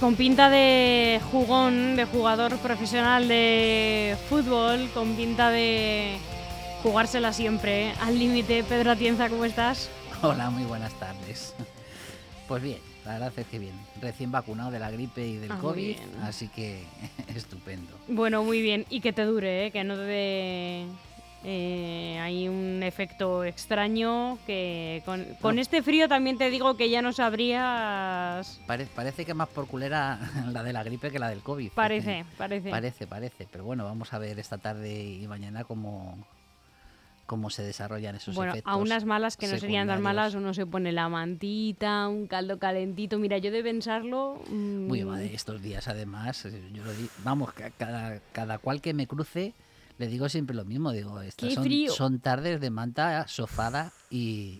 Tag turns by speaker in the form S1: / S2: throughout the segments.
S1: Con pinta de jugón, de jugador profesional de fútbol, con pinta de jugársela siempre, ¿eh? al límite. Pedro Atienza, ¿cómo estás?
S2: Hola, muy buenas tardes. Pues bien, la verdad es que bien. Recién vacunado de la gripe y del
S1: Ah,
S2: COVID, así que estupendo.
S1: Bueno, muy bien. Y que te dure, ¿eh? que no te dé eh, hay un efecto extraño que con, con
S2: No.
S1: este frío también te digo que ya no sabrías...
S2: Pare- parece que más por culera la de la gripe que la del COVID.
S1: Parece, parece.
S2: Parece, parece. Pero bueno, vamos a ver esta tarde y mañana cómo, cómo se desarrollan esos
S1: Bueno,
S2: efectos.
S1: a unas malas que no serían tan malas, uno se pone la mantita, un caldo calentito. Mira, yo de pensarlo... mm,
S2: Muy mal, estos días además, eh, yo lo di- vamos, ca- cada, cada cual que me cruce, le digo siempre lo mismo, digo, estas
S1: ¡Qué
S2: son, son tardes de manta, sofada y,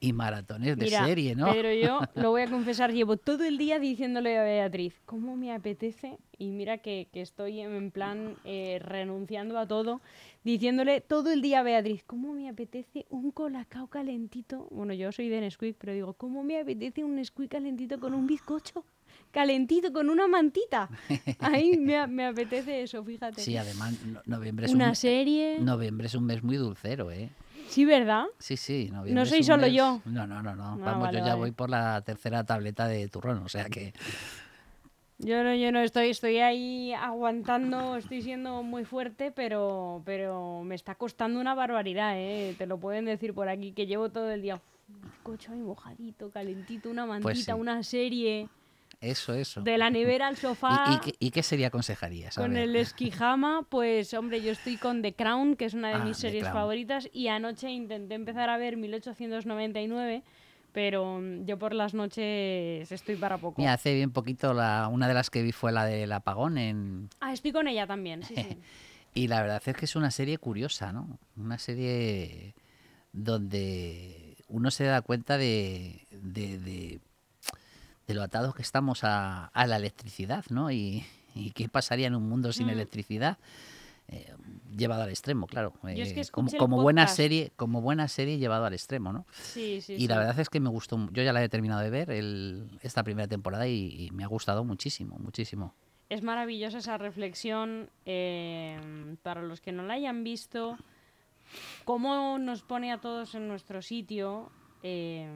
S2: y maratones de
S1: Mira,
S2: serie, ¿no?
S1: Pedro, yo lo voy a confesar, llevo todo el día diciéndole a Beatriz, ¿cómo me apetece? Y mira que, que estoy en plan eh, renunciando a todo, diciéndole todo el día a Beatriz, ¿cómo me apetece un colacao calentito? Bueno, yo soy de Nesquik, pero digo, ¿cómo me apetece un Nesquik calentito con un bizcocho? Calentito, con una mantita. Ahí me, apetece eso, fíjate.
S2: Sí, además, no- noviembre es,
S1: Una
S2: un,
S1: serie.
S2: noviembre es un mes muy dulcero, ¿eh?
S1: Sí, ¿verdad?
S2: Sí, sí, noviembre
S1: No
S2: es
S1: soy
S2: un
S1: solo
S2: mes-
S1: yo.
S2: No, no, no, no.
S1: Ah,
S2: Vamos,
S1: vale,
S2: yo ya
S1: vale.
S2: voy por la tercera tableta de turrón, o sea que...
S1: Yo no, yo no estoy, estoy ahí aguantando, estoy siendo muy fuerte, pero, pero me está costando una barbaridad, ¿eh? Te lo pueden decir por aquí, que llevo todo el día bizcocho ahí mojadito, calentito, una mantita,
S2: Pues sí.
S1: una serie,
S2: Eso, eso.
S1: de la nevera al sofá,
S2: ¿Y, y qué, y qué serie aconsejarías?
S1: Con el esquijama, pues hombre, yo estoy con The Crown, que es una de
S2: Ah,
S1: mis series favoritas, y anoche intenté empezar a ver 1899, pero mm, yo por las noches estoy para poco.
S2: Mira, hace bien poquito la, una de las que vi fue la del apagón en,
S1: Ah, estoy con ella también, sí, sí.
S2: Y la verdad es que es una serie curiosa, ¿no? Una serie donde uno se da cuenta de, de, de- de lo atados que estamos a, a la electricidad, ¿no? Y, y qué pasaría en un mundo sin
S1: Mm.
S2: electricidad. Eh, llevado al extremo, claro.
S1: Yo es que
S2: Eh, como, buena serie, como buena serie llevado al extremo, ¿no?
S1: Sí, sí,
S2: y
S1: sí.
S2: la verdad es que me gustó. Yo ya la he terminado de ver el- esta primera temporada y, y me ha gustado muchísimo, muchísimo.
S1: Es maravillosa esa reflexión. eh, para los que no la hayan visto, cómo nos pone a todos en nuestro sitio eh,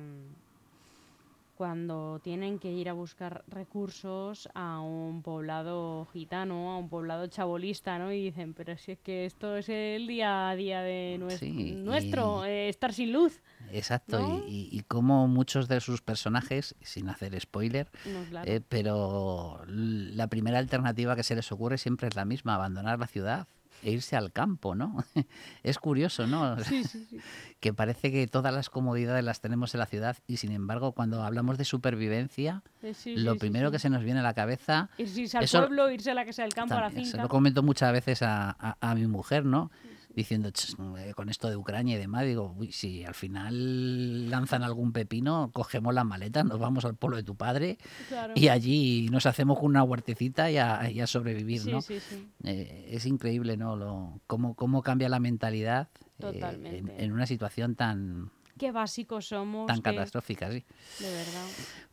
S1: cuando tienen que ir a buscar recursos a un poblado gitano, a un poblado chabolista, ¿no? Y dicen, pero si es que esto es el día a día de nues-
S2: Sí,
S1: nuestro,
S2: y-
S1: eh, estar sin luz.
S2: Exacto,
S1: ¿No?
S2: y, como muchos de sus personajes, sin hacer spoiler,
S1: No, claro.
S2: eh, pero la primera alternativa que se les ocurre siempre es la misma, abandonar la ciudad e irse al campo, ¿no? es curioso, ¿no?
S1: Sí, sí, sí.
S2: que parece que todas las comodidades las tenemos en la ciudad y sin embargo cuando hablamos de supervivencia,
S1: Eh,
S2: lo primero que se nos viene a la cabeza
S1: Irse irse al
S2: eso-
S1: pueblo, irse a la casa del campo, a la
S2: también, se
S1: finca.
S2: lo comento muchas veces a, a- a mi mujer, ¿no? Diciendo, "Ch, eh, con esto de Ucrania y demás, digo, uy, si al final lanzan algún pepino, cogemos las maletas, nos vamos al pueblo de tu padre
S1: Claro.
S2: y allí nos hacemos una huertecita y a, y a sobrevivir,
S1: Sí,
S2: ¿no?
S1: sí, sí.
S2: Eh, es increíble, ¿no? Lo, cómo, cómo cambia la mentalidad eh, en, una situación tan,
S1: Qué básicos somos.
S2: tan
S1: qué-
S2: catastrófica, sí.
S1: De verdad.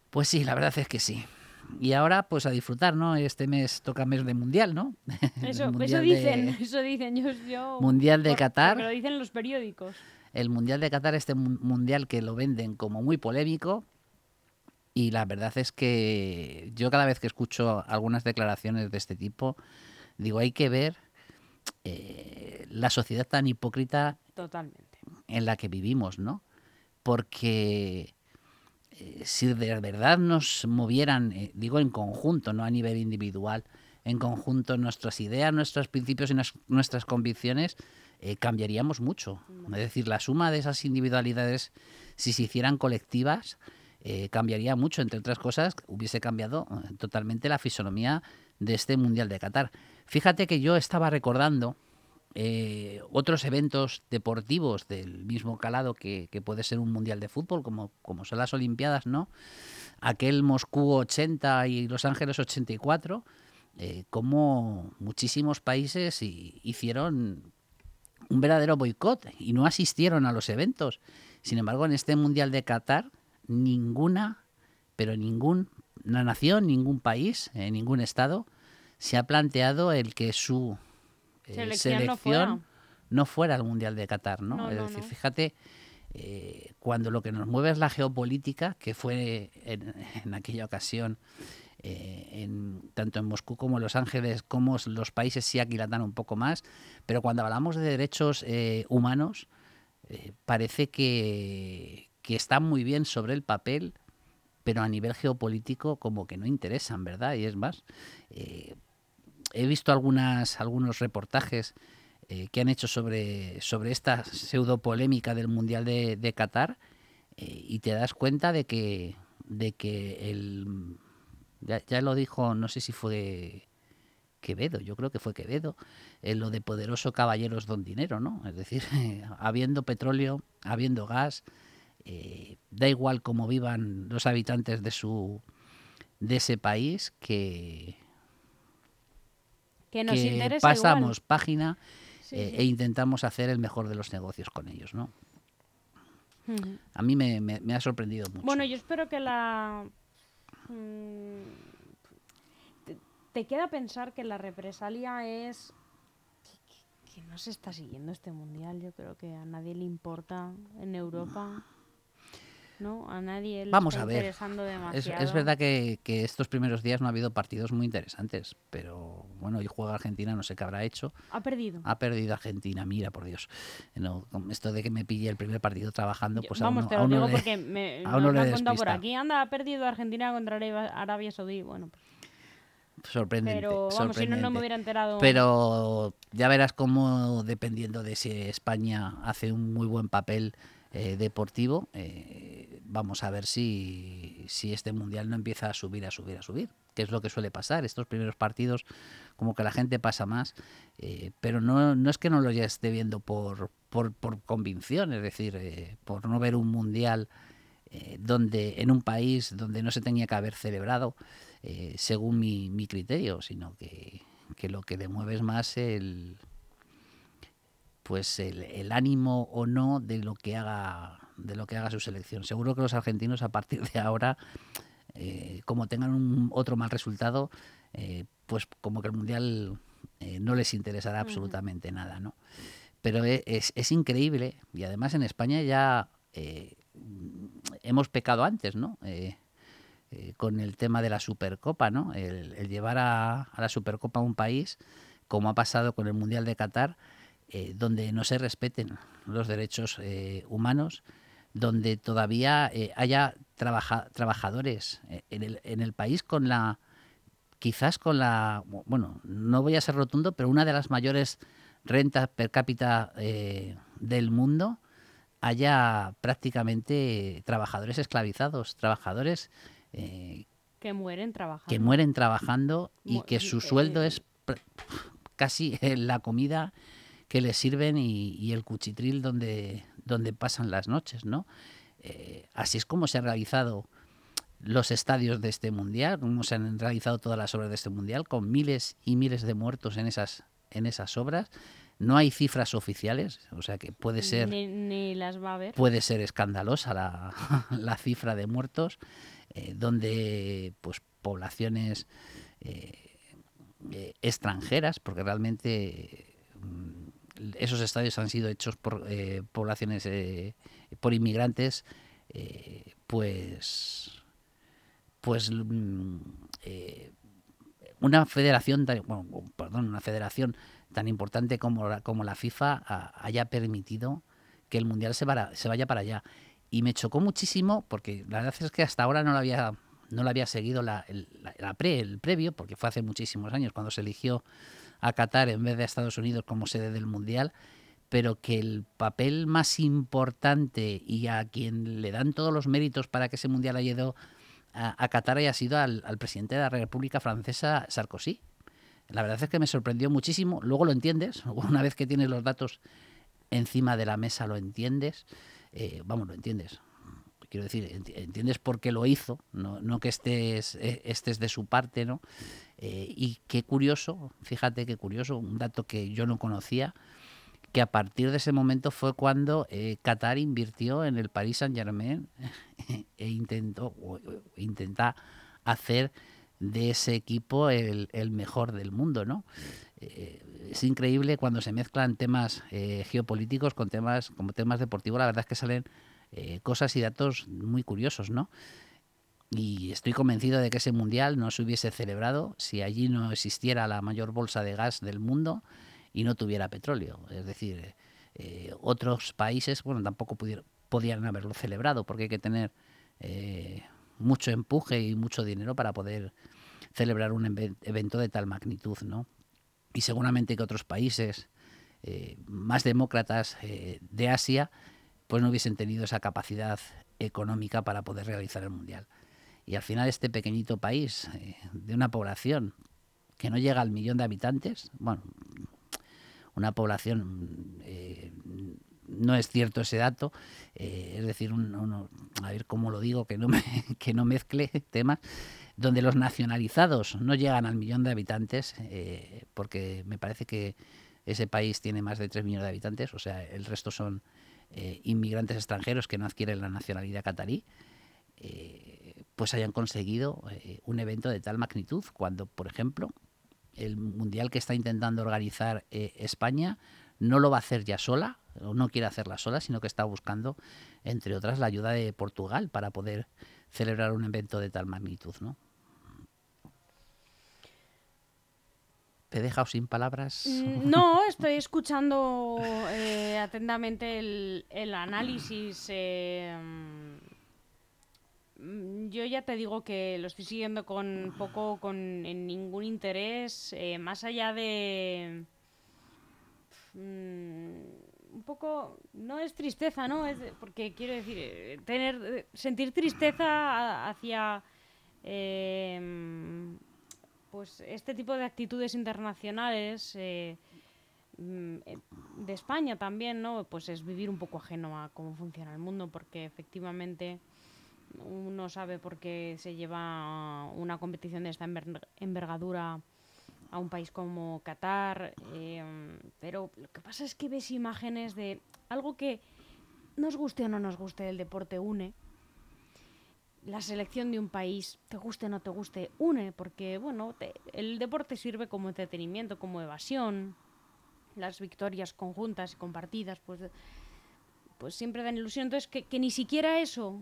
S2: Pues sí, la verdad es que sí. Y ahora, pues a disfrutar, ¿no? Este mes toca mes de mundial, ¿no?
S1: Eso, eso
S2: de-
S1: dicen, eso dicen. Yo, yo-
S2: Mundial de
S1: por-
S2: Qatar.
S1: porque lo dicen los periódicos.
S2: el Mundial de Qatar, este mun- mundial que lo venden como muy polémico. Y la verdad es que yo cada vez que escucho algunas declaraciones de este tipo, digo, hay que ver eh, la sociedad tan hipócrita
S1: Totalmente.
S2: en la que vivimos, ¿no? Porque eh, si de verdad nos movieran, eh, digo en conjunto, no a nivel individual, en conjunto nuestras ideas, nuestros principios y nues- nuestras convicciones, eh, cambiaríamos mucho. Es decir, la suma de esas individualidades, si se hicieran colectivas, cambiaría mucho. Entre otras cosas, hubiese cambiado totalmente la fisonomía de este Mundial de Qatar. Fíjate que yo estaba recordando eh, otros eventos deportivos del mismo calado que, puede ser un mundial de fútbol, como, como son las Olimpiadas, ¿no? Aquel Moscú 80 y Los Ángeles 84, eh, como muchísimos países hi- hicieron un verdadero boicot y no asistieron a los eventos. Sin embargo, en este mundial de Qatar, ninguna, pero ningún nación, ningún país, eh, ningún estado se ha planteado el que su
S1: Selección
S2: selección,
S1: no fuera.
S2: no fuera al Mundial de Qatar, ¿no?
S1: No,
S2: es
S1: no,
S2: decir, fíjate, eh, cuando lo que nos mueve es la geopolítica, que fue en, en aquella ocasión, eh, en, tanto en Moscú como en Los Ángeles, como los países sí aquilatan un poco más, pero cuando hablamos de derechos eh, humanos, eh, parece que, que están muy bien sobre el papel, pero a nivel geopolítico como que no interesan, ¿verdad? Y es más, eh, he visto algunas, algunos reportajes eh, que han hecho sobre, sobre esta pseudo polémica del Mundial de, Qatar eh, y te das cuenta de que, de que el... Ya, lo dijo, no sé si fue Quevedo, yo creo que fue Quevedo, en lo de poderoso caballeros don dinero, ¿no? Es decir, habiendo petróleo, habiendo gas, eh, da igual cómo vivan los habitantes de su de ese país que,
S1: Que nos
S2: que pasamos
S1: igual.
S2: página
S1: Sí,
S2: eh,
S1: sí.
S2: e intentamos hacer el mejor de los negocios con ellos, ¿no? A mí me, me- me ha sorprendido mucho.
S1: Bueno, yo espero que la... mm, Te, te queda pensar que la represalia es... Que, no se está siguiendo este mundial. Yo creo que a nadie le importa en Europa. ¿No? A nadie le
S2: Vamos
S1: está
S2: a ver.
S1: interesando
S2: Es,
S1: demasiado.
S2: es verdad que, que estos primeros días no ha habido partidos muy interesantes, pero bueno, hoy juega Argentina, no sé qué habrá hecho.
S1: Ha perdido.
S2: Ha perdido Argentina, mira, por Dios. No, esto de que me pille el primer partido trabajando,
S1: Yo-
S2: pues a
S1: Vamos,
S2: uno-
S1: te
S2: a
S1: lo digo
S2: le-
S1: porque me,
S2: a
S1: nos han contado por aquí. Anda, ha perdido Argentina contra Arabia, Saudí. Bueno, pues,
S2: sorprendente.
S1: pero vamos, si no, no
S2: sorprendente.
S1: me hubiera enterado.
S2: Pero ya verás cómo, dependiendo de si España hace un muy buen papel eh, deportivo, eh, vamos a ver si, si este mundial no empieza a subir, a subir, a subir, que es lo que suele pasar. Estos primeros partidos, como que la gente pasa más, eh, pero no, no es que no lo ya esté viendo por, por, convicción, es decir, por no ver un mundial donde en un país donde no se tenía que haber celebrado según mi, mi criterio, sino que, que lo que le mueve es más el pues el, el ánimo o no de lo que haga de lo que haga su selección. Seguro que los argentinos a partir de ahora, eh, como tengan un otro mal resultado, eh, pues como que el mundial eh, no les interesará absolutamente nada, ¿no? Pero e- es, es increíble y además en España ya hemos pecado antes, ¿no? Con el tema de la Supercopa, ¿no? El, el llevar a, a la Supercopa a un país, como ha pasado con el Mundial de Qatar, eh, donde no se respeten los derechos eh, humanos, donde todavía eh, haya trabaja- trabajadores en, el, en el país con la, quizás con la, bueno, no voy a ser rotundo, pero una de las mayores rentas per cápita del mundo, haya prácticamente trabajadores esclavizados, trabajadores
S1: que mueren trabajando.
S2: que mueren trabajando y que su sueldo es casi la comida que les sirven y, y el cuchitril donde, donde pasan las noches, ¿no? Eh, así es como se han realizado los estadios de este mundial, como se han realizado todas las obras de este mundial, con miles y miles de muertos en esas, en esas obras. No hay cifras oficiales, o sea que puede ser
S1: Ni, ni las va a ver.
S2: puede ser escandalosa la, la cifra de muertos, eh, donde pues poblaciones eh, eh, extranjeras, porque realmente mm, esos estadios han sido hechos por eh, poblaciones, eh, por inmigrantes, eh, pues, pues mm, eh, una federación, tan- bueno, perdón, una federación tan importante como la, como la FIFA haya permitido que el mundial se, vara- se vaya para allá. Y me chocó muchísimo porque la verdad es que hasta ahora no lo había, no lo había seguido la, el, la- la pre, el previo, porque fue hace muchísimos años cuando se eligió a Qatar en vez de a Estados Unidos como sede del mundial, pero que el papel más importante y a quien le dan todos los méritos para que ese mundial haya ido a, Qatar haya sido al, al presidente de la República Francesa, Sarkozy. La verdad es que me sorprendió muchísimo. Luego lo entiendes, una vez que tienes los datos encima de la mesa lo entiendes. Eh, vamos, lo entiendes. Quiero decir, enti- entiendes por qué lo hizo, no, no que estés, eh, estés de su parte, ¿no? Eh, y qué curioso, fíjate qué curioso, un dato que yo no conocía, que a partir de ese momento fue cuando eh, Qatar invirtió en el Paris Saint Germain e intentó intenta hacer de ese equipo el, mejor del mundo, ¿no? Eh, es increíble cuando se mezclan temas geopolíticos con temas como temas deportivos, la verdad es que salen cosas y datos muy curiosos, ¿no? Y estoy convencido de que ese mundial no se hubiese celebrado si allí no existiera la mayor bolsa de gas del mundo y no tuviera petróleo. Es decir, otros países, bueno, tampoco pudieron, podían haberlo celebrado porque hay que tener mucho empuje y mucho dinero para poder celebrar un evento de tal magnitud, ¿no? Y seguramente que otros países eh, más demócratas eh, de Asia pues no hubiesen tenido esa capacidad económica para poder realizar el mundial. Y al final este pequeñito país eh, de una población que no llega al millón de habitantes, bueno, una población no es cierto ese dato, es decir, a ver cómo lo digo, que no, que no mezcle temas, donde los nacionalizados no llegan al millón de habitantes, eh, porque me parece que ese país tiene más de 3 millones de habitantes, o sea, el resto son eh, inmigrantes extranjeros que no adquieren la nacionalidad catarí, eh, pues hayan conseguido un evento de tal magnitud, cuando, por ejemplo, el mundial que está intentando organizar España no lo va a hacer ya sola, o no quiere hacerla sola, sino que está buscando, entre otras, la ayuda de Portugal para poder celebrar un evento de tal magnitud, ¿no? ¿Te he dejado sin palabras?
S1: Mm, no, estoy escuchando eh, atentamente el, análisis. Eh, mm, yo ya te digo que lo estoy siguiendo con poco, con ningún interés, eh, más allá de... Mm, un poco, no es tristeza, ¿no? Es porque quiero decir, eh, tener, eh, sentir tristeza hacia em, pues este tipo de actitudes internacionales mm, de España también, ¿no? Pues es vivir un poco ajeno a cómo funciona el mundo, porque efectivamente uno sabe por qué se lleva una competición de esta envergadura a un país como Qatar, em, pero lo que pasa es que ves imágenes de algo que nos guste o no nos guste, el deporte une. La selección de un país, te guste o no te guste, une, porque bueno, el deporte sirve como entretenimiento, como evasión. Las victorias conjuntas y compartidas, pues, pues siempre dan ilusión. Entonces, que, que ni siquiera eso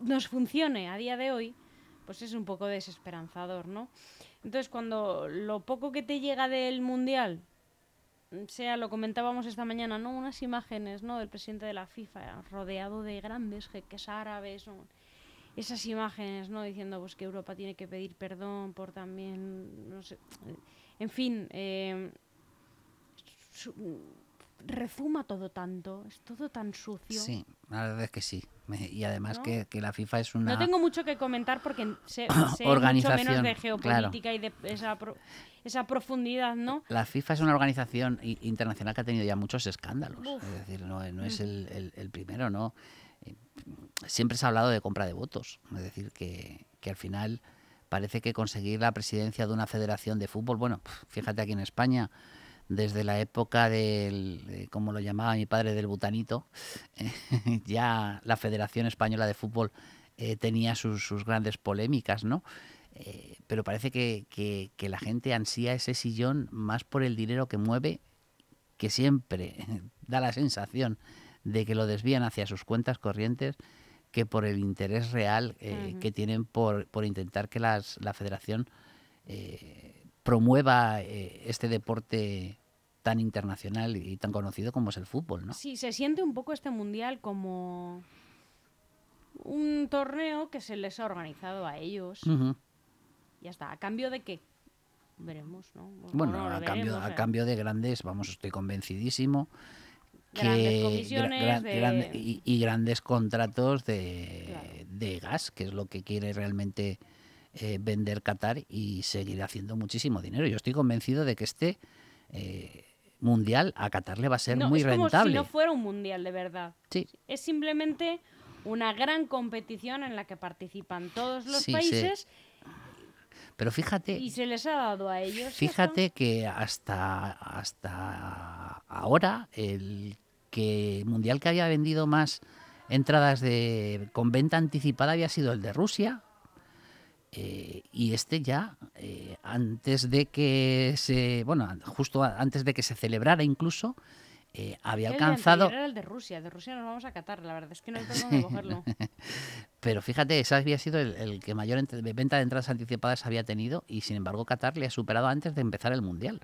S1: nos funcione a día de hoy, pues es un poco desesperanzador, ¿no? Entonces, cuando lo poco que te llega del Mundial, sea, lo comentábamos esta mañana, ¿no? Unas imágenes, ¿no? Del presidente de la FIFA rodeado de grandes jeques árabes, esas imágenes, ¿no? Diciendo pues que Europa tiene que pedir perdón por también, no sé, en fin, eh, rezuma todo tanto, es todo tan sucio.
S2: Sí, la verdad es que sí. Y además que, la FIFA es una...
S1: No tengo mucho que comentar porque sé, mucho menos de geopolítica y de esa, esa profundidad, ¿no?
S2: La FIFA es una organización internacional que ha tenido ya muchos escándalos. Es decir, no, es mm. el, primero, ¿no? Eh, siempre se ha hablado de compra de votos. Es decir, que, que al final parece que conseguir la presidencia de una federación de fútbol, bueno, fíjate aquí en España desde la época del, como lo llamaba mi padre, del butanito, ya la Federación Española de Fútbol eh, tenía sus, grandes polémicas, ¿no? Eh, pero parece que, la gente ansía ese sillón más por el dinero que mueve, que siempre da la sensación de que lo desvían hacia sus cuentas corrientes, que por el interés real eh, que tienen por, por, intentar que las, la federación promueva este deporte tan internacional y tan conocido como es el fútbol, ¿no?
S1: Sí, se siente un poco este mundial como un torneo que se les ha organizado a ellos. Ya está, a cambio de que veremos, ¿no?
S2: Bueno, a, cambio, a cambio de grandes, vamos, estoy convencidísimo
S1: grandes comisiones
S2: y, grandes contratos de, de, gas, que es lo que quiere realmente eh, vender Qatar y seguir haciendo muchísimo dinero. Yo estoy convencido de que este eh, mundial a Qatar le va a ser muy
S1: es
S2: rentable.
S1: Como si no fuera un mundial de verdad.
S2: Sí.
S1: Es simplemente una gran competición en la que participan todos los países.
S2: Pero fíjate.
S1: Y se les ha dado a ellos.
S2: Fíjate que hasta, hasta ahora el que mundial que había vendido más entradas de con venta anticipada había sido el de Rusia Eh, y este ya, eh, antes de que se, bueno, justo antes de que se celebrara incluso, eh, había alcanzado...
S1: Era el de Rusia, de Rusia nos vamos a Qatar, la verdad es que no hay dónde cogerlo.
S2: Pero fíjate, ese había sido el, que mayor venta de entradas anticipadas había tenido y sin embargo Qatar le ha superado antes de empezar el Mundial.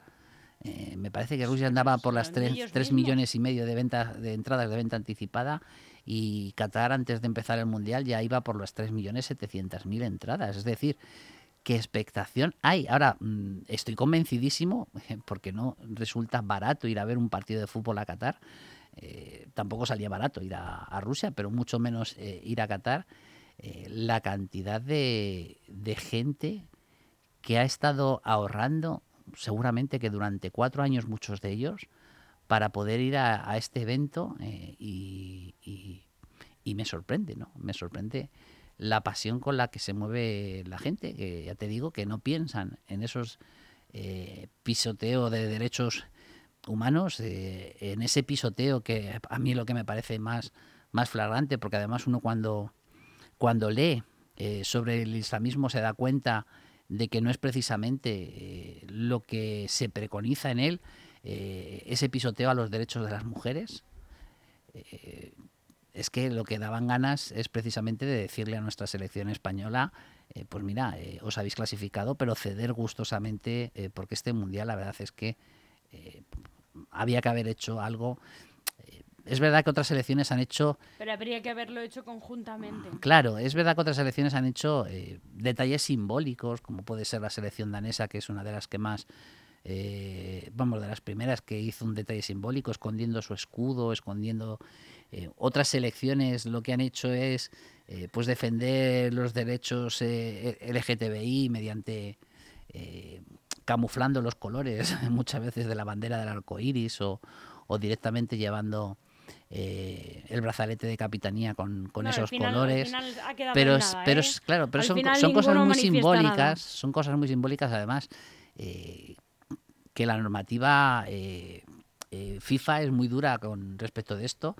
S2: me parece que Rusia andaba por las 3, millones y medio de, venta, de entradas de venta anticipada y Qatar antes de empezar el Mundial ya iba por las 3.700.000 entradas. Es decir, qué expectación hay. Ahora, mm, estoy convencidísimo, porque no resulta barato ir a ver un partido de fútbol a Qatar. Eh, tampoco salía barato ir a, Rusia, pero mucho menos eh, ir a Qatar. Eh, la cantidad de, gente que ha estado ahorrando, seguramente que durante cuatro años muchos de ellos, para poder ir a, este evento eh, y, me sorprende, ¿no? Me sorprende la pasión con la que se mueve la gente, que ya te digo que no piensan en esos eh, pisoteos de derechos humanos, eh, en ese pisoteo que a mí lo que me parece más, más flagrante, porque además uno cuando, cuando lee sobre el islamismo se da cuenta de que no es precisamente lo que se preconiza en él, eh, ese pisoteo a los derechos de las mujeres, eh, es que lo que daban ganas es precisamente de decirle a nuestra selección española, eh, pues mira, os habéis clasificado, pero ceder gustosamente, porque este mundial la verdad es que había que haber hecho algo. Es verdad que otras selecciones han hecho...
S1: Pero habría que haberlo hecho conjuntamente.
S2: Claro, es verdad que otras selecciones han hecho detalles simbólicos, como puede ser la selección danesa, que es una de las que más eh, vamos, de las primeras que hizo un detalle simbólico, escondiendo su escudo, escondiendo... Eh, otras selecciones lo que han hecho es eh, pues defender los derechos LGTBI mediante camuflando los colores muchas veces de la bandera del arco iris o, directamente llevando el brazalete de capitanía con, esos colores. pero, pero claro, pero son, son cosas muy simbólicas, son cosas muy simbólicas además que la normativa eh, eh, FIFA es muy dura con respecto de esto,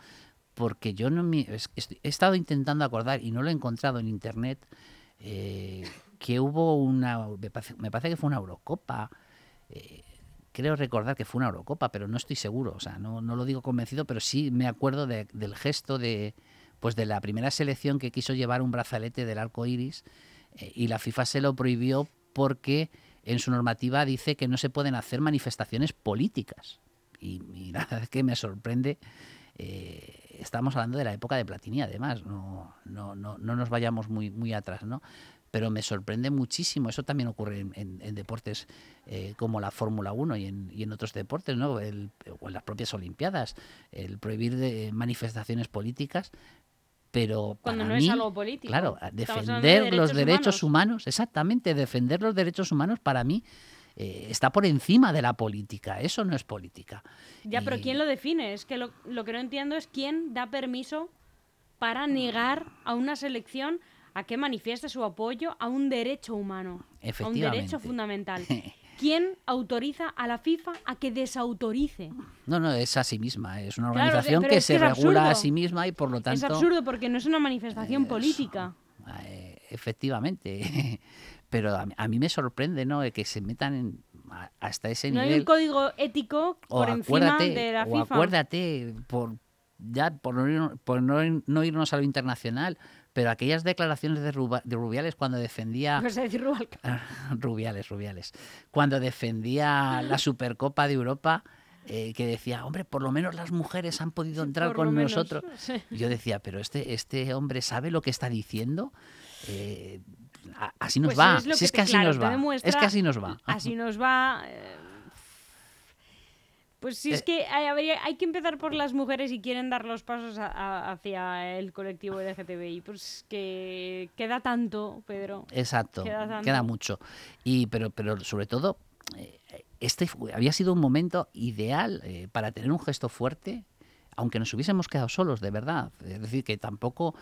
S2: porque yo no me, he estado intentando acordar y no lo he encontrado en internet eh, que hubo una, me parece, que fue una Eurocopa. creo recordar que fue una Eurocopa, pero no estoy seguro, o sea, no, no lo digo convencido, pero sí me acuerdo del gesto de, pues de la primera selección que quiso llevar un brazalete del arco iris y la FIFA se lo prohibió porque en su normativa dice que no se pueden hacer manifestaciones políticas. Y, la verdad es que me sorprende. Eh, estamos hablando de la época de Platini, además, no, no, no, no nos vayamos muy, muy atrás, ¿no? Pero me sorprende muchísimo, eso también ocurre en, deportes eh, como la Fórmula 1 y en, y otros deportes, ¿no? o en las propias Olimpiadas, el prohibir de manifestaciones políticas pero
S1: cuando
S2: no
S1: es algo político.
S2: Claro, defender los derechos humanos. exactamente, defender los derechos humanos para mí eh, está por encima de la política. Eso no es política.
S1: Ya, pero ¿quién lo define? Es que lo, que no entiendo es quién da permiso para negar a una selección a que manifieste su apoyo a un derecho humano, a un derecho fundamental. ¿Quién autoriza a la FIFA a que desautorice?
S2: No, no, es a sí misma. Es una organización que se regula a sí misma y por lo tanto.
S1: Es absurdo porque no es una manifestación política.
S2: Eh, efectivamente. Pero a, mí me sorprende, ¿no? Que se metan hasta ese nivel.
S1: No hay un código ético por encima de la FIFA.
S2: O acuérdate, por, ya por no irnos a lo internacional, pero aquellas declaraciones de, Rubiales cuando defendía... Rubiales, Rubiales. Cuando defendía la Supercopa de Europa, eh, que decía, hombre, por lo menos las mujeres han podido entrar con nosotros. Yo decía, pero este, este hombre sabe lo que está diciendo. Eh, así nos pues va. si es que, así nos va. Es que así nos va.
S1: Así nos va. Pues sí, es eh, que hay, que empezar por las mujeres y quieren dar los pasos hacia el colectivo LGTBI. Pues que queda tanto, Pedro.
S2: Exacto, queda, mucho. Y, pero, pero sobre todo, eh, este había sido un momento ideal eh, para tener un gesto fuerte, aunque nos hubiésemos quedado solos, de verdad. Es decir, que tampoco,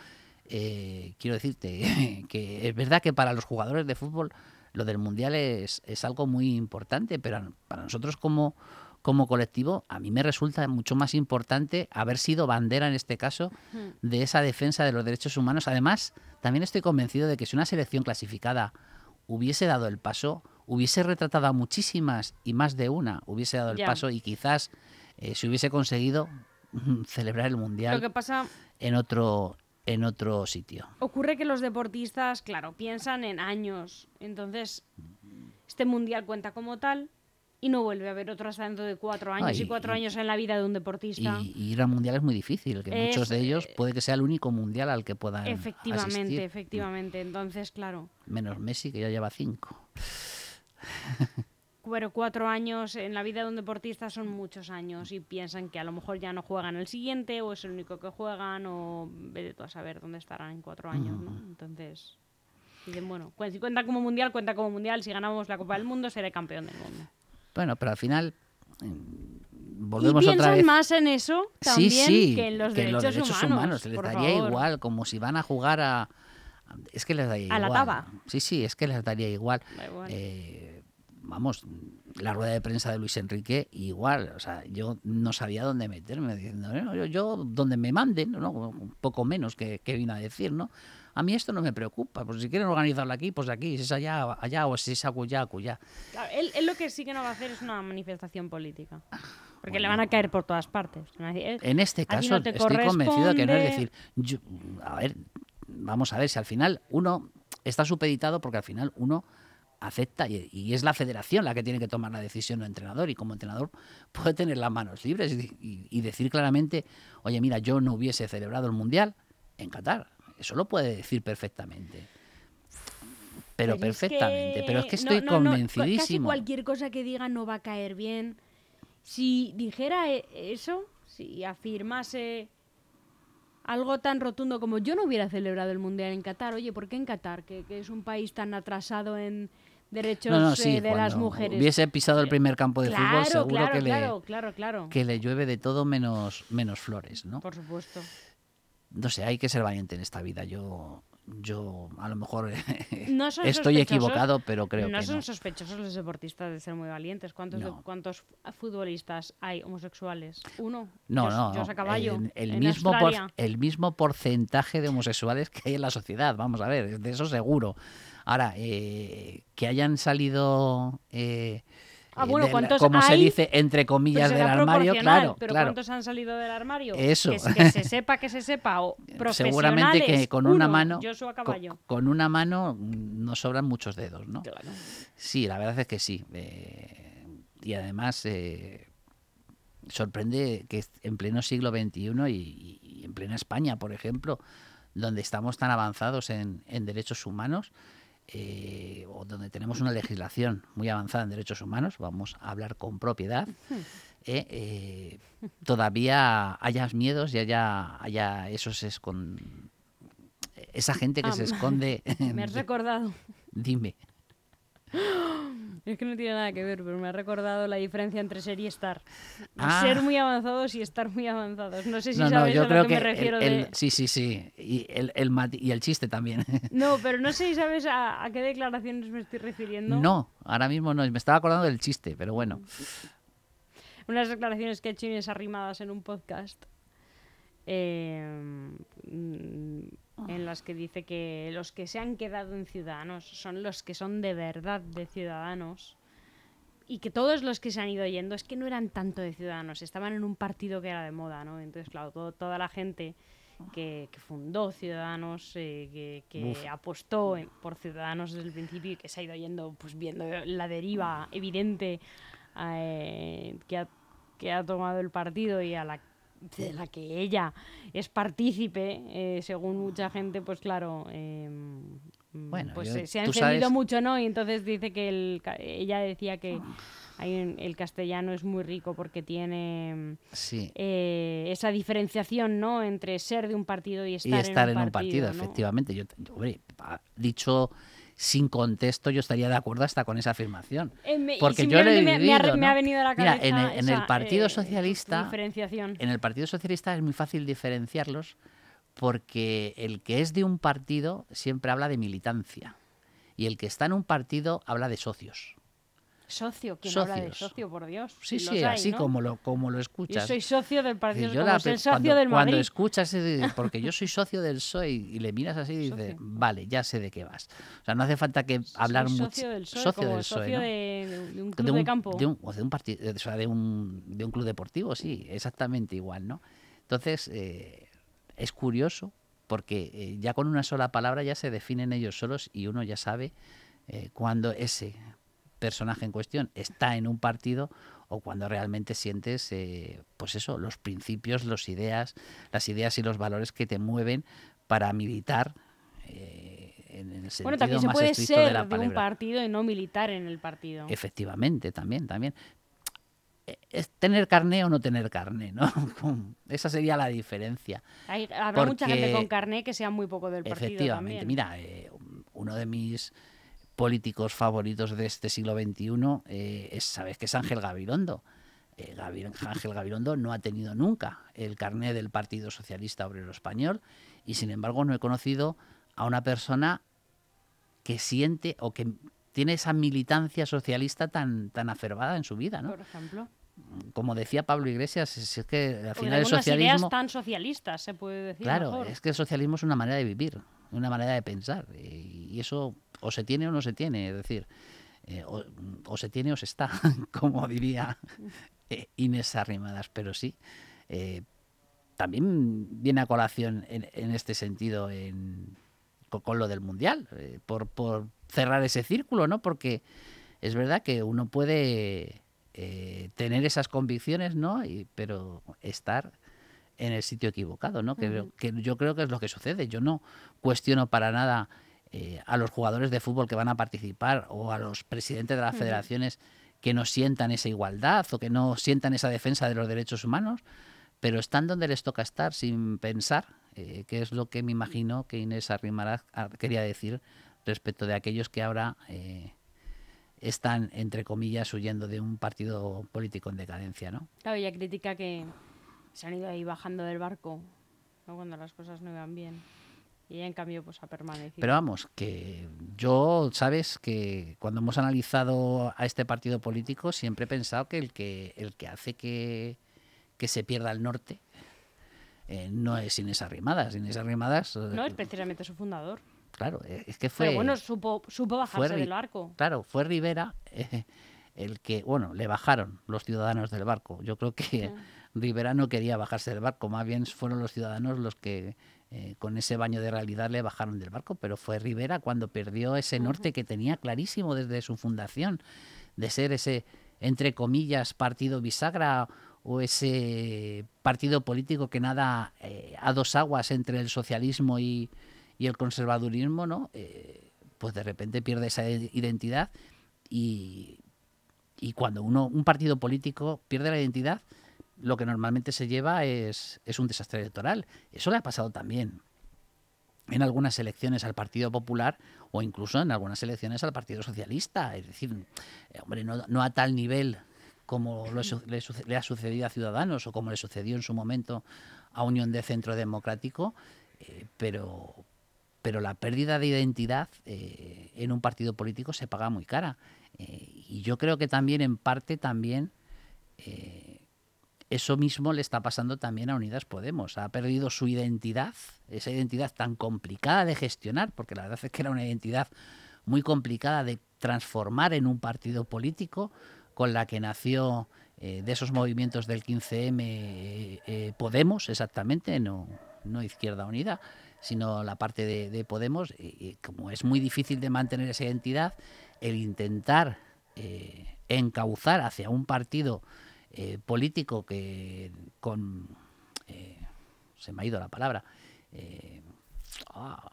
S2: quiero decirte, que es verdad que para los jugadores de fútbol lo del Mundial es, es algo muy importante, pero para nosotros como como colectivo, a mí me resulta mucho más importante haber sido bandera en este caso de esa defensa de los derechos humanos. Además, también estoy convencido de que si una selección clasificada hubiese dado el paso, hubiese retratado a muchísimas y más de una, hubiese dado el paso y quizás eh, se hubiese conseguido celebrar el
S1: Lo
S2: mundial
S1: que pasa,
S2: en otro en otro sitio.
S1: ocurre que los deportistas, claro, piensan en años. Entonces, este mundial cuenta como tal y no vuelve a haber otro hasta dentro de cuatro años.
S2: y-
S1: y cuatro
S2: y-
S1: años en la vida de un deportista.
S2: y ir al mundial es muy difícil, que muchos de ellos
S1: eh,
S2: puede que sea el único mundial al que puedan
S1: efectivamente,
S2: asistir.
S1: efectivamente. Entonces, claro.
S2: Menos Messi, que ya lleva cinco.
S1: Pero cuatro años en la vida de un deportista son muchos años y piensan que a lo mejor ya no juegan el siguiente o es el único que juegan o vete tú a saber dónde estarán en cuatro años, ¿no? Entonces, dicen, bueno, si cuenta como mundial, cuenta como mundial. Si ganamos la Copa del Mundo, seré campeón del mundo.
S2: Bueno, pero al final mm, volvemos
S1: y
S2: otra vez.
S1: más en eso también
S2: sí, sí,
S1: que en los derechos, humanos.
S2: Les
S1: por
S2: daría
S1: favor.
S2: igual, como si van a jugar a. Es que les daría
S1: A la
S2: igual.
S1: taba.
S2: Sí, sí, es que les daría igual.
S1: Da igual.
S2: Eh, vamos, la rueda de prensa de Luis Enrique, igual. O sea, yo no sabía dónde meterme, diciendo, "No, yo, yo donde me manden, ¿no? un poco menos que, que vino a decir, ¿no? A mí esto no me preocupa, pues si quieren organizarlo aquí, pues aquí, si es allá, allá, o si es acullá, acullá.
S1: Claro, él, él lo que sí que no va a hacer es una manifestación política. Porque le van a caer por todas partes. "Eh,
S2: En este caso
S1: no
S2: estoy convencido de que no es
S1: corresponde".
S2: decir, yo- a ver, vamos a ver si al final uno está supeditado porque al final uno acepta y, y es la federación la que tiene que tomar la decisión el entrenador y como entrenador puede tener las manos libres y, y- y decir claramente, oye mira, yo no hubiese celebrado el mundial en Qatar. Eso lo puede decir perfectamente. Pero,
S1: es
S2: perfectamente, pero es que estoy
S1: no, no, cu- Casi
S2: convencidísimo.
S1: cualquier cosa que diga no va a caer bien. Si dijera e- eso, si afirmase algo tan rotundo como yo no hubiera celebrado el Mundial en Qatar, oye, ¿por qué en Qatar? Que, que es un país tan atrasado en derechos
S2: no, no,
S1: eh,
S2: sí,
S1: de las mujeres.
S2: Hubiese pisado el primer campo de fútbol, seguro
S1: claro,
S2: que, le,
S1: claro,
S2: que le llueve de todo menos, menos flores, ¿no?
S1: Por supuesto.
S2: no sé, hay que ser valiente en esta vida. Yo, yo a lo mejor
S1: No
S2: estoy equivocado, pero creo
S1: no
S2: que
S1: son
S2: no.
S1: sospechosos los deportistas de ser muy valientes. ¿Cuántos, de- cuántos futbolistas hay homosexuales? Uno.
S2: No,
S1: Jos-
S2: no,
S1: a caballo.
S2: El, el
S1: en
S2: mismo por- el mismo porcentaje de homosexuales que hay en la sociedad, vamos a ver, de eso seguro. Ahora, eh, que hayan salido, eh,
S1: Ah, bueno, ¿cuántos
S2: como se dice, entre comillas, del
S1: será
S2: armario, claro,
S1: pero
S2: claro.
S1: ¿cuántos han salido del armario?
S2: Eso.
S1: Que, se- que se sepa, que se sepa. O
S2: Seguramente que con una
S1: uno,
S2: mano,
S1: Joshua
S2: co-
S1: Caballo.
S2: con, una mano mm, nos sobran muchos dedos, ¿no?
S1: Claro.
S2: Sí, la verdad es que sí. eh, y además eh, sorprende que en pleno siglo XXI y, y en plena España, por ejemplo, donde estamos tan avanzados en, en derechos humanos, eh, o donde tenemos una legislación muy avanzada en derechos humanos, vamos a hablar con propiedad, eh, eh, todavía haya miedos y haya, haya esos escon- esa gente que
S1: Ah,
S2: se esconde.
S1: Me has recordado.
S2: Dime.
S1: Es que no tiene nada que ver, pero me ha recordado la diferencia entre ser y estar.
S2: Ah.
S1: Ser muy avanzados y estar muy avanzados. No sé si
S2: no, no,
S1: sabes
S2: yo
S1: a
S2: creo
S1: lo que,
S2: que
S1: me
S2: el-
S1: refiero
S2: el-
S1: de...
S2: sí, sí, sí, y el, el y el chiste también.
S1: No, pero no sé si sabes a, a qué declaraciones me estoy refiriendo.
S2: No, ahora mismo no, me estaba acordando del chiste, pero bueno.
S1: Unas declaraciones que ha hecho Inés Arrimadas en un podcast. eh, mm, en las que dice que los que se han quedado en Ciudadanos son los que son de verdad de Ciudadanos y que todos los que se han ido yendo es que no eran tanto de Ciudadanos, estaban en un partido que era de moda, ¿no? Entonces, claro, todo- toda la gente que, que fundó Ciudadanos, eh, que, que apostó en- por Ciudadanos desde el principio y que se ha ido yendo, pues viendo la deriva evidente eh, que, ha, que ha tomado el partido y a la de la que ella es partícipe, eh, según mucha gente, pues claro, eh, mm,
S2: Bueno,
S1: pues
S2: yo-
S1: se, se ha encendido
S2: sabes-
S1: mucho, ¿no? Y entonces dice que el, ella decía que hay el castellano es muy rico porque tiene
S2: Sí.
S1: eh, esa diferenciación, ¿no? Entre ser de un partido y estar,
S2: Y estar
S1: en un partido, ¿no?
S2: efectivamente. Yo, hombre, dicho sin contexto, yo estaría de acuerdo hasta con esa afirmación.
S1: Eh, me-
S2: Porque yo he
S1: me, ha, venido a la
S2: Mira,
S1: cabeza
S2: en el- en el Partido
S1: eh,
S2: Socialista-
S1: diferenciación.
S2: En el Partido Socialista es muy fácil diferenciarlos porque el que es de un partido siempre habla de militancia y el que está en un partido habla de socios.
S1: Socio, ¿quién habla de socio, por Dios?
S2: Sí, sí, así como, lo, como lo escuchas.
S1: Yo soy socio del Partido
S2: yo
S1: como socio cuando, del Madrid.
S2: Cuando escuchas, porque yo soy socio del PSOE y le miras así y dices, vale, ya sé de qué vas. O sea, no hace falta que hablar mucho.
S1: Socio del PSOE, socio, del PSOE, socio de, un club de, campo.
S2: De un, o de un, partido, o sea, de, un, de un club deportivo, sí, exactamente igual, ¿no? Entonces, eh, es curioso porque eh, ya con una sola palabra ya se definen ellos solos y uno ya sabe eh, cuando ese personaje en cuestión está en un partido o cuando realmente sientes, eh, pues eso, los principios, las ideas, las ideas y los valores que te mueven para militar en el sentido bueno, también se puede ser de,
S1: un partido y no militar en el partido.
S2: Efectivamente, también, también es tener carné o no tener carné, ¿no? Esa sería la diferencia.
S1: Hay, habrá mucha gente con carné que sea muy poco del partido
S2: Efectivamente, mira, eh, uno de mis políticos favoritos de este siglo XXI eh, es, sabes que es Ángel Gabilondo. Eh, Ángel Gabilondo no ha tenido nunca el carné del Partido Socialista Obrero Español y sin embargo no he conocido a una persona que siente o que tiene esa militancia socialista tan, tan afervada en su vida, ¿no?
S1: Por ejemplo.
S2: Como decía Pablo Iglesias, es que al final el socialismo...
S1: ideas tan socialistas, se puede decir
S2: Claro, es que el socialismo es una manera de vivir, una manera de pensar. Y eso o se tiene o no se tiene, es decir, eh, o, se tiene o se está, como diría eh, Inés Arrimadas, pero sí. Eh, también viene a colación en, este sentido con, lo del Mundial, por, por cerrar ese círculo, ¿no? Porque es verdad que uno puede eh, tener esas convicciones, ¿no? pero estar en el sitio equivocado, ¿no? Que, yo creo que es lo que sucede. Yo no cuestiono para nada eh, a los jugadores de fútbol que van a participar o a los presidentes de las federaciones que no sientan esa igualdad o que no sientan esa defensa de los derechos humanos, pero están donde les toca estar sin pensar, eh, que es lo que me imagino que Inés Arrimaraz quería decir respecto de aquellos que ahora eh, están, entre comillas, huyendo de un partido político en decadencia, ¿no?
S1: Claro, ella crítica que se han ido ahí bajando del barco cuando las cosas no iban bien. Y en cambio, pues ha permanecido.
S2: Pero vamos, que yo, sabes, que cuando hemos analizado a este partido político, siempre he pensado que el que, el que hace que, que se pierda el norte eh, no es Inés Arrimadas. Inés Arrimadas...
S1: No, es precisamente su fundador.
S2: Claro, e, es que fue.
S1: Pero bueno, supo, supo bajarse del barco.
S2: Claro, fue Rivera eh, el que, bueno, le bajaron los ciudadanos del barco. Yo creo que Rivera no quería bajarse del barco, más bien fueron los ciudadanos los que eh, con ese baño de realidad le bajaron del barco, pero fue Rivera cuando perdió ese norte que tenía clarísimo desde su fundación, de ser ese, entre comillas, partido bisagra o ese partido político que nada eh, a dos aguas entre el socialismo y, y el conservadurismo, ¿no? Eh, pues de repente pierde esa identidad y, y cuando uno, un partido político pierde la identidad, lo que normalmente se lleva es, es un desastre electoral. Eso le ha pasado también en algunas elecciones al Partido Popular o incluso en algunas elecciones al Partido Socialista. Es decir, eh, hombre, no, no, a tal nivel como le, ha sucedido a Ciudadanos o como le sucedió en su momento a Unión de Centro Democrático, eh, pero, pero la pérdida de identidad eh, en un partido político se paga muy cara. Y yo creo que también, en parte, también eso mismo le está pasando también a Unidas Podemos. Ha perdido su identidad, esa identidad tan complicada de gestionar, porque la verdad es que era una identidad muy complicada de transformar en un partido político, con la que nació de esos movimientos del 15M Podemos, exactamente, no, no Izquierda Unida sino la parte de, Podemos, y, como es muy difícil de mantener esa identidad, el intentar eh, encauzar hacia un partido eh, político que con... Eh, se me ha ido la palabra. Ah,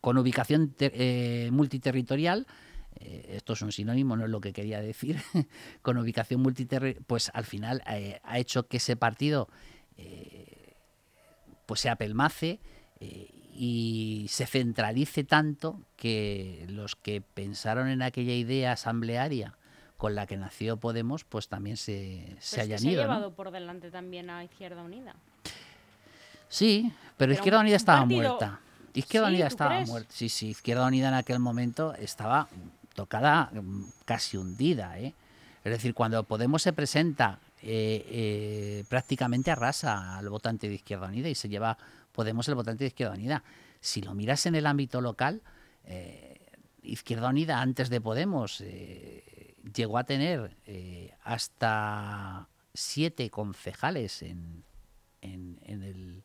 S2: con ubicación multiterritorial, esto es un sinónimo, no es lo que quería decir, con ubicación multiterritorial, pues al final ha hecho que ese partido pues se apelmace eh, y se centralice tanto que los que pensaron en aquella idea asamblearia con la que nació Podemos, pues también se, se hayan
S1: se
S2: ido.
S1: ha llevado por delante también a Izquierda Unida.
S2: Sí, pero, Izquierda Unida estaba muerta. Izquierda Unida estaba muerta. Sí, sí, Izquierda Unida en aquel momento estaba tocada mm, casi hundida. ¿eh? Es decir, cuando Podemos se presenta eh, eh, prácticamente arrasa al votante de Izquierda Unida y se lleva Podemos el votante de Izquierda Unida. Si lo miras en el ámbito local, Izquierda Unida antes de Podemos llegó a tener hasta siete concejales en, en, el,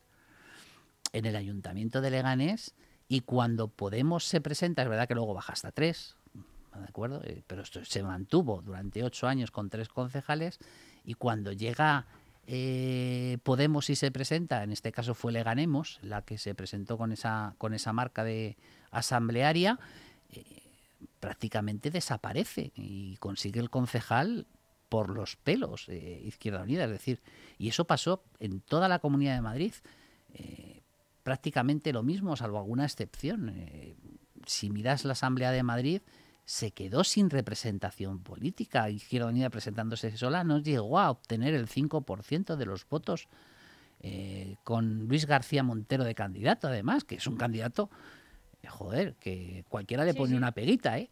S2: en el ayuntamiento de Leganés y cuando Podemos se presenta, es verdad que luego baja hasta tres, ¿de acuerdo? Eh, pero esto se mantuvo durante ocho años con tres concejales y cuando llega eh, Podemos y se presenta, en este caso fue Leganemos, la que se presentó con esa, con esa marca de asamblearia, eh, prácticamente desaparece y consigue el concejal por los pelos Izquierda Unida, es decir, y eso pasó en toda la Comunidad de Madrid prácticamente lo mismo, salvo alguna excepción. Eh, si miras la Asamblea de Madrid, se quedó sin representación política. Izquierda Unida presentándose sola no llegó a obtener el 5% de los votos eh, con Luis García Montero de candidato, además, que es un candidato, eh, joder, que cualquiera le pone una peguita, ¿eh?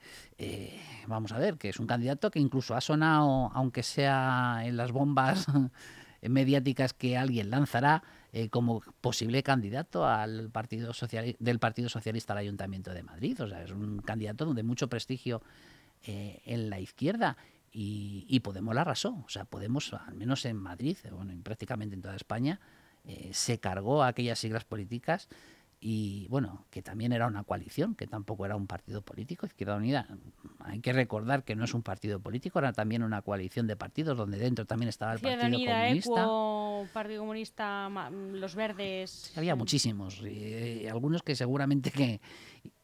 S2: Vamos a ver, que es un candidato que incluso ha sonado, aunque sea en las bombas mediáticas que alguien lanzará, eh, como posible candidato al partido del Partido Socialista al Ayuntamiento de Madrid. O sea, es un candidato de mucho prestigio eh, en la izquierda. Y, Podemos la arrasó. O sea, Podemos, al menos en Madrid, bueno, prácticamente en toda España, eh, se cargó a aquellas siglas políticas y bueno, que también era una coalición, que tampoco era un partido político. Izquierda Unida, hay que recordar que no es un partido político, era también una coalición de partidos donde dentro también estaba el Partido Comunista.
S1: Partido Comunista, los Verdes.
S2: Había muchísimos, eh, algunos que seguramente que,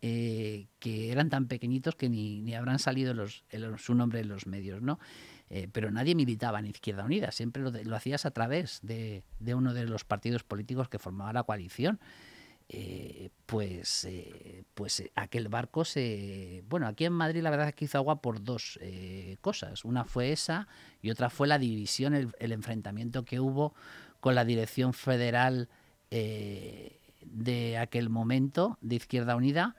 S2: eh, que eran tan pequeñitos que ni, ni habrán salido los, su nombre en los medios, ¿no? Eh, pero nadie militaba en Izquierda Unida, siempre lo, lo hacías a través de, de uno de los partidos políticos que formaba la coalición. Eh, pues, eh, pues eh, aquel barco se... Bueno, aquí en Madrid la verdad es que hizo agua por dos cosas. Una fue esa y otra fue la división, el, enfrentamiento que hubo con la dirección federal de aquel momento de Izquierda Unida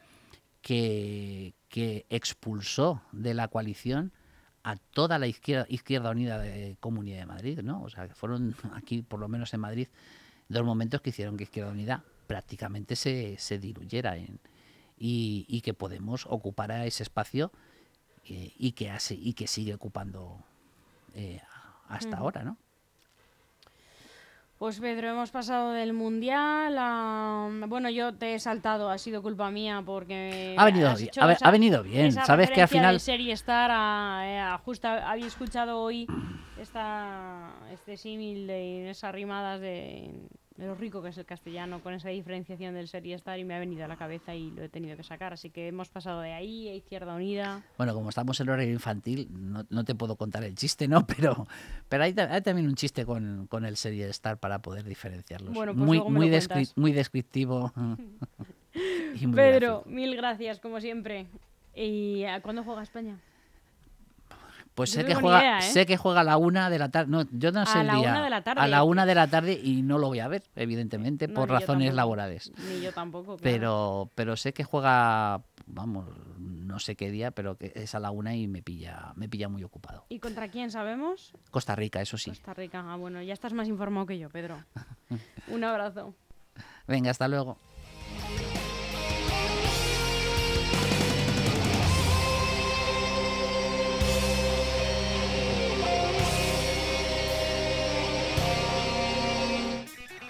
S2: que, que, expulsó de la coalición a toda la izquierda, izquierda Unida de Comunidad de Madrid, ¿no? O sea, que fueron aquí, por lo menos en Madrid, dos momentos que hicieron que Izquierda Unida prácticamente se, se diluyera en, y, que Podemos ocupara ese espacio eh, y, que hace, y que sigue ocupando eh, hasta ahora, ¿no?
S1: Pues Pedro, hemos pasado del mundial a... Bueno, yo te he saltado, ha sido culpa mía porque...
S2: Ha venido, bien, ha, venido bien, sabes que al final...
S1: serie Star, a, justo había escuchado hoy esta, este símil de esas rimadas de lo rico que es el castellano con esa diferenciación del ser y estar y me ha venido a la cabeza y lo he tenido que sacar. Así que hemos pasado de ahí a Izquierda Unida.
S2: Bueno, como estamos en horario infantil, no, te puedo contar el chiste, ¿no? Pero, pero hay, también un chiste con, con el serie Star para poder diferenciarlos.
S1: Bueno,
S2: pues muy, muy,
S1: muy
S2: descriptivo.
S1: Pedro, mil gracias, como siempre. ¿Y a cuándo juega España?
S2: Pues sé que, juega, ¿eh? sé que juega a la una de la tarde. No, yo no sé
S1: a
S2: el
S1: la Una de la tarde.
S2: A la una de la tarde y no lo voy a ver, evidentemente, por razones laborales.
S1: Ni yo tampoco.
S2: Pero, pero sé que juega, vamos, no sé qué día, pero que es a la una y me pilla, me pilla muy ocupado.
S1: ¿Y contra quién sabemos?
S2: Costa Rica, eso sí.
S1: Costa Rica, ah, bueno, ya estás más informado que yo, Pedro. Un abrazo.
S2: Venga, hasta luego.